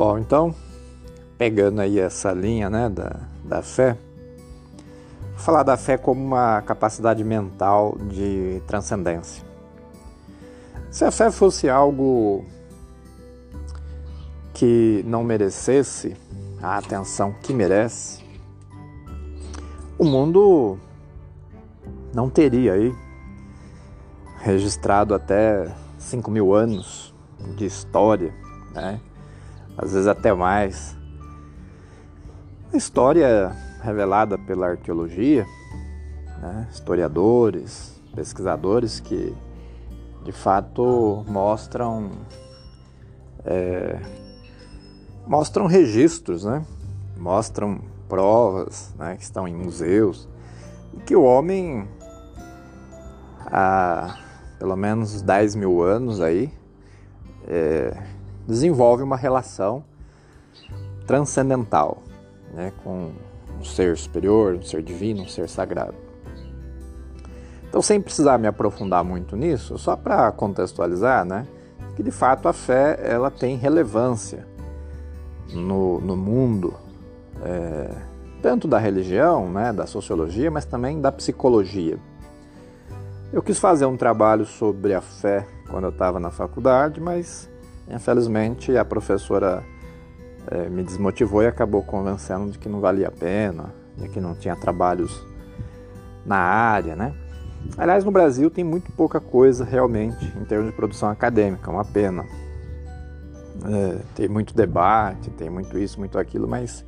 Bom, então, pegando aí essa linha né, da, da fé, vou falar da fé como uma capacidade mental de transcendência. Se a fé fosse algo que não merecesse a atenção que merece, o mundo não teria aí registrado até 5 mil anos de história, né? Às vezes até mais. A história revelada pela arqueologia, né? historiadores, pesquisadores que de fato mostram é, mostram registros, né? mostram provas né? que estão em museus e que o homem há pelo menos 10 mil anos aí é, desenvolve uma relação transcendental né, com um ser superior, um ser divino, um ser sagrado. Então, sem precisar me aprofundar muito nisso, só para contextualizar, né, que de fato a fé ela tem relevância no, no mundo, é, tanto da religião, né, da sociologia, mas também da psicologia. Eu quis fazer um trabalho sobre a fé quando eu estava na faculdade, mas Infelizmente, a professora é, me desmotivou e acabou convencendo de que não valia a pena, de que não tinha trabalhos na área, né? Aliás, no Brasil tem muito pouca coisa realmente em termos de produção acadêmica, uma pena. É, tem muito debate, tem muito isso, muito aquilo, mas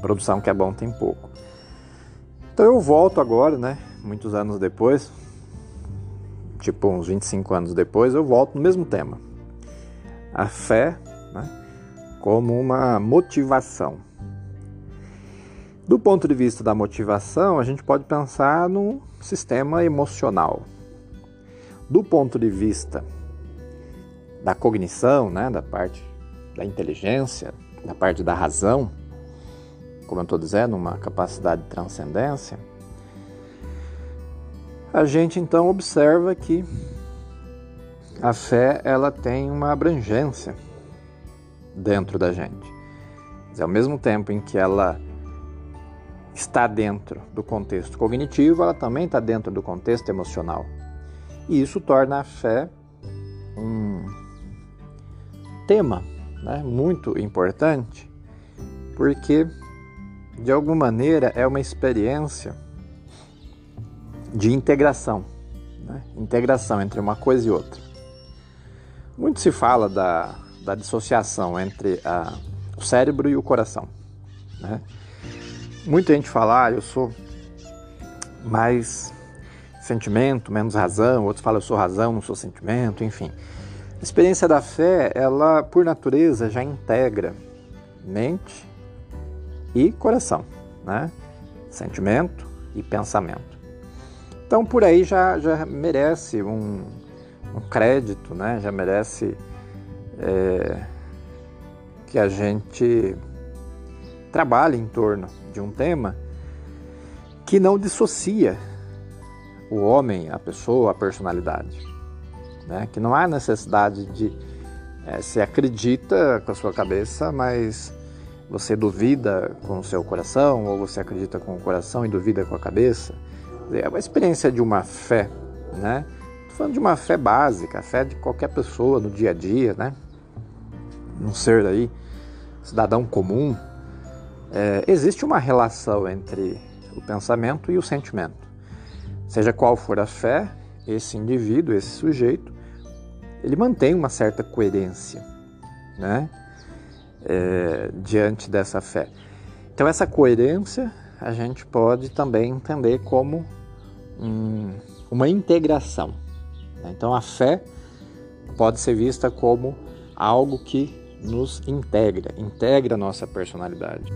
produção que é bom tem pouco. Então eu volto agora, né? Muitos anos depois, tipo uns 25 anos depois, eu volto no mesmo tema a fé né, como uma motivação. Do ponto de vista da motivação, a gente pode pensar no sistema emocional. Do ponto de vista da cognição, né, da parte da inteligência, da parte da razão, como eu estou dizendo, uma capacidade de transcendência, a gente então observa que a fé ela tem uma abrangência dentro da gente. Dizer, ao mesmo tempo em que ela está dentro do contexto cognitivo, ela também está dentro do contexto emocional. E isso torna a fé um tema né, muito importante, porque de alguma maneira é uma experiência de integração, né? integração entre uma coisa e outra. Muito se fala da, da dissociação entre a, o cérebro e o coração. Né? Muita gente fala, ah, eu sou mais sentimento, menos razão, outros falam, eu sou razão, não sou sentimento, enfim. A experiência da fé, ela, por natureza, já integra mente e coração, né? sentimento e pensamento. Então, por aí já, já merece um, um crédito, né? já merece é, que a gente trabalhe em torno de um tema que não dissocia o homem, a pessoa, a personalidade. Né? Que não há necessidade de é, se acredita com a sua cabeça, mas você duvida com o seu coração, ou você acredita com o coração e duvida com a cabeça. É uma experiência de uma fé, né? Falando de uma fé básica, a fé de qualquer pessoa no dia a dia, né? Um ser aí, cidadão comum. É, existe uma relação entre o pensamento e o sentimento. Seja qual for a fé, esse indivíduo, esse sujeito, ele mantém uma certa coerência, né? É, diante dessa fé. Então, essa coerência a gente pode também entender como um, uma integração? Então a fé pode ser vista como algo que nos integra, integra a nossa personalidade.